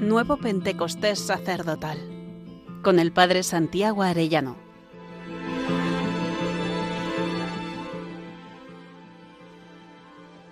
Nuevo Pentecostés Sacerdotal con el Padre Santiago Arellano.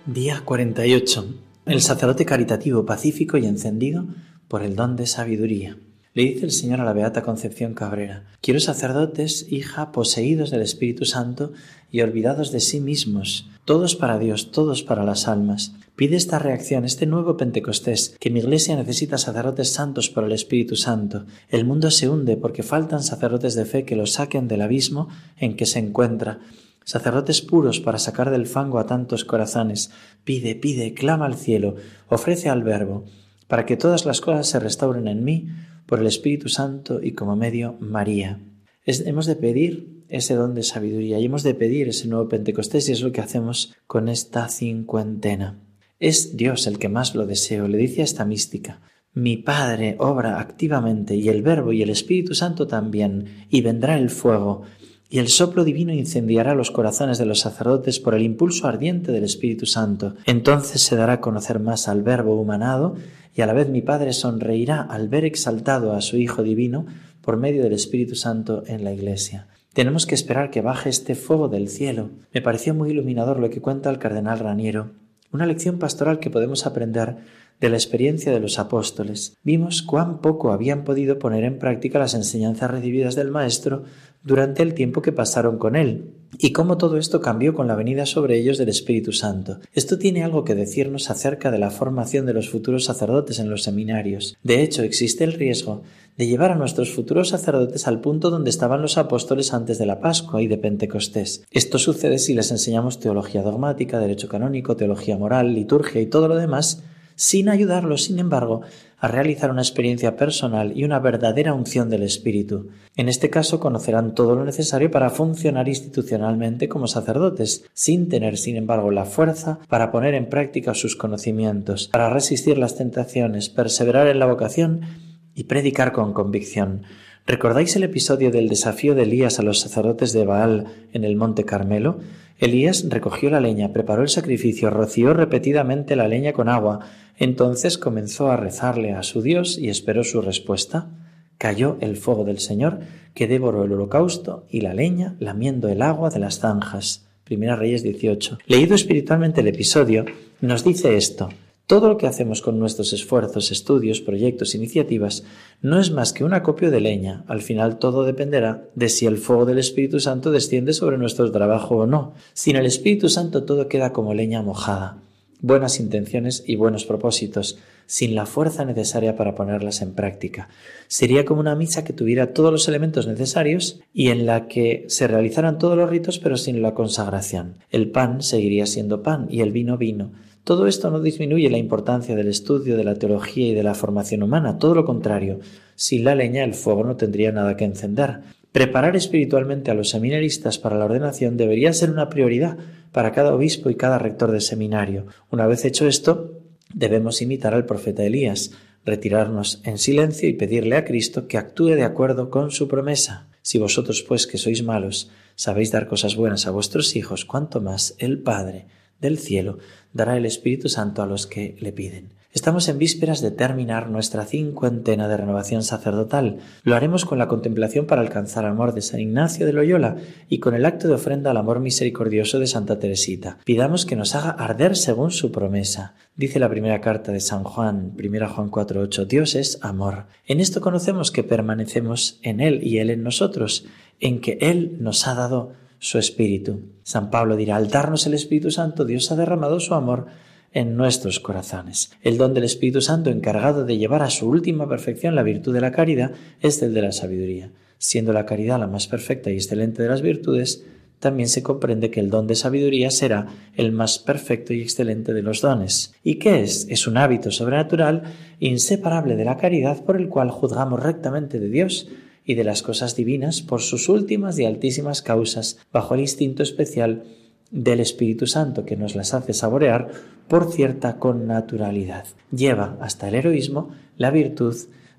Día 48. El sacerdote caritativo, pacífico y encendido por el don de sabiduría. Le dice el Señor a la Beata Concepción Cabrera, quiero sacerdotes, hija, poseídos del Espíritu Santo y olvidados de sí mismos, todos para Dios, todos para las almas. Pide esta reacción, este nuevo Pentecostés, que mi Iglesia necesita sacerdotes santos por el Espíritu Santo. El mundo se hunde porque faltan sacerdotes de fe que lo saquen del abismo en que se encuentra. Sacerdotes puros para sacar del fango a tantos corazones. Pide, pide, clama al cielo, ofrece al Verbo, para que todas las cosas se restauren en mí por el Espíritu Santo y como medio María. hemos de pedir ese don de sabiduría y hemos de pedir ese nuevo Pentecostés y es lo que hacemos con esta cincuentena. Es Dios el que más lo deseo, le dice a esta mística. Mi Padre obra activamente y el Verbo y el Espíritu Santo también, y vendrá el fuego, y el soplo divino incendiará los corazones de los sacerdotes por el impulso ardiente del Espíritu Santo. Entonces se dará a conocer más al Verbo humanado y a la vez mi Padre sonreirá al ver exaltado a su Hijo Divino por medio del Espíritu Santo en la Iglesia. Tenemos que esperar que baje este fuego del cielo. Me pareció muy iluminador lo que cuenta el cardenal Raniero, una lección pastoral que podemos aprender de la experiencia de los apóstoles. Vimos cuán poco habían podido poner en práctica las enseñanzas recibidas del Maestro durante el tiempo que pasaron con él, y cómo todo esto cambió con la venida sobre ellos del Espíritu Santo. Esto tiene algo que decirnos acerca de la formación de los futuros sacerdotes en los seminarios. De hecho, existe el riesgo de llevar a nuestros futuros sacerdotes al punto donde estaban los apóstoles antes de la Pascua y de Pentecostés. Esto sucede si les enseñamos teología dogmática, derecho canónico, teología moral, liturgia y todo lo demás, sin ayudarlos, sin embargo, a realizar una experiencia personal y una verdadera unción del Espíritu. En este caso conocerán todo lo necesario para funcionar institucionalmente como sacerdotes, sin tener, sin embargo, la fuerza para poner en práctica sus conocimientos, para resistir las tentaciones, perseverar en la vocación y predicar con convicción. ¿Recordáis el episodio del desafío de Elías a los sacerdotes de Baal en el monte Carmelo? Elías recogió la leña, preparó el sacrificio, roció repetidamente la leña con agua, entonces comenzó a rezarle a su Dios y esperó su respuesta. Cayó el fuego del Señor, que devoró el holocausto y la leña, lamiendo el agua de las zanjas. Primera Reyes 18. Leído espiritualmente el episodio, nos dice esto. Todo lo que hacemos con nuestros esfuerzos, estudios, proyectos, iniciativas, no es más que un acopio de leña. Al final todo dependerá de si el fuego del Espíritu Santo desciende sobre nuestro trabajo o no. Sin el Espíritu Santo todo queda como leña mojada. Buenas intenciones y buenos propósitos, sin la fuerza necesaria para ponerlas en práctica. Sería como una misa que tuviera todos los elementos necesarios y en la que se realizaran todos los ritos pero sin la consagración. El pan seguiría siendo pan y el vino vino todo esto no disminuye la importancia del estudio de la teología y de la formación humana, todo lo contrario. Sin la leña el fuego no tendría nada que encender. Preparar espiritualmente a los seminaristas para la ordenación debería ser una prioridad para cada obispo y cada rector de seminario. Una vez hecho esto, debemos imitar al profeta Elías, retirarnos en silencio y pedirle a Cristo que actúe de acuerdo con su promesa. Si vosotros, pues, que sois malos, sabéis dar cosas buenas a vuestros hijos, cuanto más el Padre del cielo dará el Espíritu Santo a los que le piden. Estamos en vísperas de terminar nuestra cincuentena de renovación sacerdotal. Lo haremos con la contemplación para alcanzar el amor de San Ignacio de Loyola y con el acto de ofrenda al amor misericordioso de Santa Teresita. Pidamos que nos haga arder según su promesa. Dice la primera carta de San Juan, 1 Juan 4:8, Dios es amor. En esto conocemos que permanecemos en Él y Él en nosotros, en que Él nos ha dado su Espíritu. San Pablo dirá, al darnos el Espíritu Santo, Dios ha derramado su amor en nuestros corazones. El don del Espíritu Santo encargado de llevar a su última perfección la virtud de la caridad es el de la sabiduría. Siendo la caridad la más perfecta y excelente de las virtudes, también se comprende que el don de sabiduría será el más perfecto y excelente de los dones. ¿Y qué es? Es un hábito sobrenatural inseparable de la caridad por el cual juzgamos rectamente de Dios y de las cosas divinas por sus últimas y altísimas causas, bajo el instinto especial del Espíritu Santo que nos las hace saborear por cierta connaturalidad. Lleva hasta el heroísmo la virtud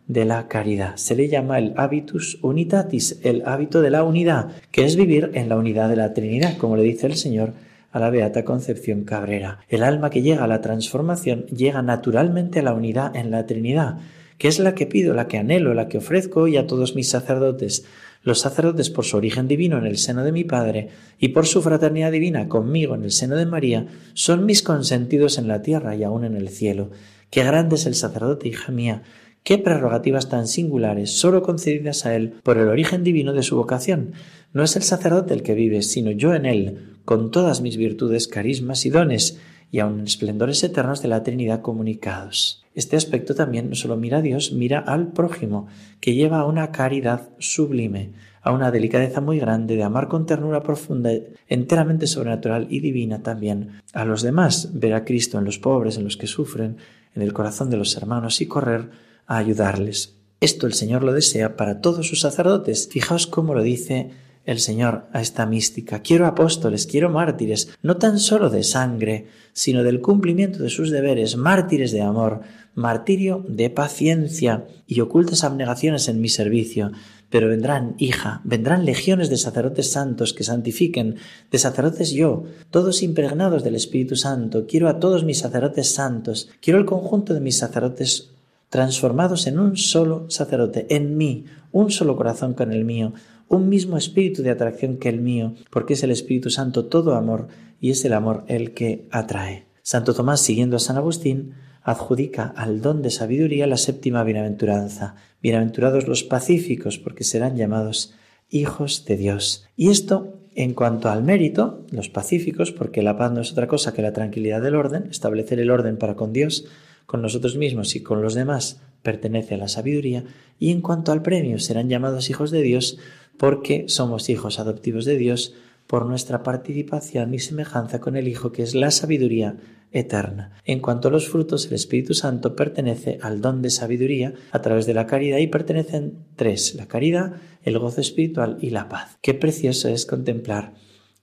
de la caridad. Se le llama el habitus unitatis, el hábito de la unidad, que es vivir en la unidad de la Trinidad, como le dice el Señor a la Beata Concepción Cabrera. El alma que llega a la transformación llega naturalmente a la unidad en la Trinidad, que es la que pido, la que anhelo, la que ofrezco hoy a todos mis sacerdotes, los sacerdotes por su origen divino en el seno de mi Padre y por su fraternidad divina conmigo en el seno de María, son mis consentidos en la tierra y aún en el cielo. Qué grande es el sacerdote, hija mía, qué prerrogativas tan singulares, sólo concedidas a él por el origen divino de su vocación. No es el sacerdote el que vive, sino yo en él, con todas mis virtudes, carismas y dones, y aun en esplendores eternos de la Trinidad comunicados. Este aspecto también no solo mira a Dios, mira al prójimo, que lleva a una caridad sublime, a una delicadeza muy grande de amar con ternura profunda, enteramente sobrenatural y divina también a los demás, ver a Cristo en los pobres, en los que sufren, en el corazón de los hermanos y correr a ayudarles. Esto el Señor lo desea para todos sus sacerdotes. Fijaos cómo lo dice el Señor a esta mística. Quiero apóstoles, quiero mártires, no tan solo de sangre, sino del cumplimiento de sus deberes, mártires de amor, martirio de paciencia y ocultas abnegaciones en mi servicio. Pero vendrán, hija, vendrán legiones de sacerdotes santos que santifiquen, de sacerdotes yo, todos impregnados del Espíritu Santo. Quiero a todos mis sacerdotes santos, quiero el conjunto de mis sacerdotes transformados en un solo sacerdote, en mí, un solo corazón con el mío, un mismo espíritu de atracción que el mío, porque es el Espíritu Santo todo amor y es el amor el que atrae. Santo Tomás, siguiendo a San Agustín, adjudica al don de sabiduría la séptima bienaventuranza. Bienaventurados los pacíficos, porque serán llamados hijos de Dios. Y esto en cuanto al mérito, los pacíficos, porque la paz no es otra cosa que la tranquilidad del orden, establecer el orden para con Dios, con nosotros mismos y con los demás, pertenece a la sabiduría, y en cuanto al premio, serán llamados hijos de Dios, porque somos hijos adoptivos de Dios por nuestra participación y semejanza con el Hijo que es la sabiduría eterna. En cuanto a los frutos, el Espíritu Santo pertenece al don de sabiduría a través de la caridad y pertenecen tres, la caridad, el gozo espiritual y la paz. Qué precioso es contemplar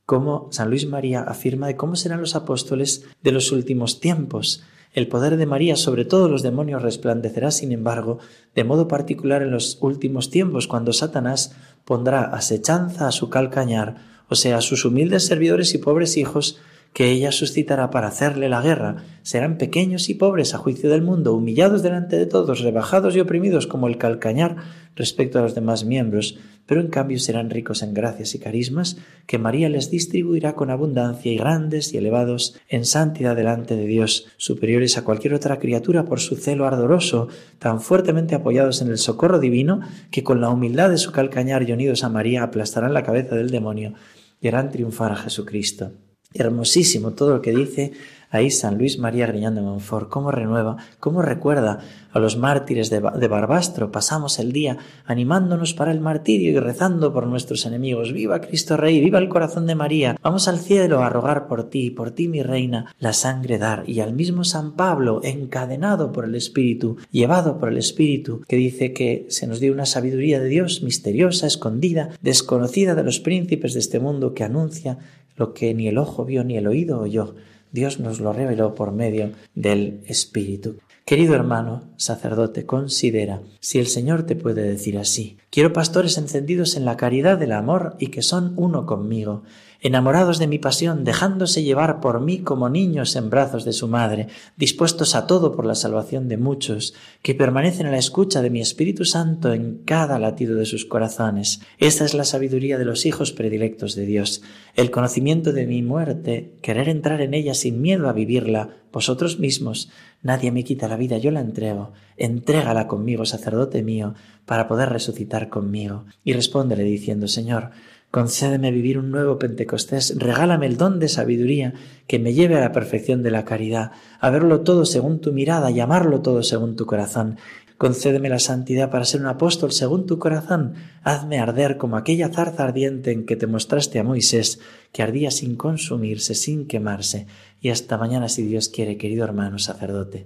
cómo San Luis María afirma de cómo serán los apóstoles de los últimos tiempos. El poder de María sobre todos los demonios resplandecerá, sin embargo, de modo particular en los últimos tiempos, cuando Satanás pondrá asechanza a su calcañar, o sea, a sus humildes servidores y pobres hijos, que ella suscitará para hacerle la guerra, serán pequeños y pobres a juicio del mundo, humillados delante de todos, rebajados y oprimidos como el calcañar respecto a los demás miembros, pero en cambio serán ricos en gracias y carismas que María les distribuirá con abundancia y grandes y elevados en santidad delante de Dios, superiores a cualquier otra criatura por su celo ardoroso, tan fuertemente apoyados en el socorro divino que con la humildad de su calcañar y unidos a María aplastarán la cabeza del demonio y harán triunfar a Jesucristo. Hermosísimo todo lo que dice ahí San Luis María Griñán de Montfort, cómo renueva, cómo recuerda a los mártires de, de, Barbastro. Pasamos el día animándonos para el martirio y rezando por nuestros enemigos. Viva Cristo Rey, viva el corazón de María. Vamos al cielo a rogar por ti, por ti mi reina, la sangre dar. Y al mismo San Pablo, encadenado por el Espíritu, llevado por el Espíritu, que dice que se nos dio una sabiduría de Dios misteriosa, escondida, desconocida de los príncipes de este mundo, que anuncia lo que ni el ojo vio ni el oído oyó. Dios nos lo reveló por medio del Espíritu. Querido hermano, sacerdote, considera si el Señor te puede decir así. Quiero pastores encendidos en la caridad del amor y que son uno conmigo, enamorados de mi pasión, dejándose llevar por mí como niños en brazos de su madre, dispuestos a todo por la salvación de muchos, que permanecen a la escucha de mi Espíritu Santo en cada latido de sus corazones. Esta es la sabiduría de los hijos predilectos de Dios, el conocimiento de mi muerte, querer entrar en ella sin miedo a vivirla, vosotros mismos. Nadie me quita la vida, yo la entrego. Entrégala conmigo, sacerdote mío, para poder resucitar conmigo. Y respóndele diciendo, Señor, Concédeme vivir un nuevo Pentecostés, regálame el don de sabiduría que me lleve a la perfección de la caridad, a verlo todo según tu mirada y amarlo todo según tu corazón. Concédeme la santidad para ser un apóstol según tu corazón. Hazme arder como aquella zarza ardiente en que te mostraste a Moisés, que ardía sin consumirse, sin quemarse. Y hasta mañana, si Dios quiere, querido hermano sacerdote.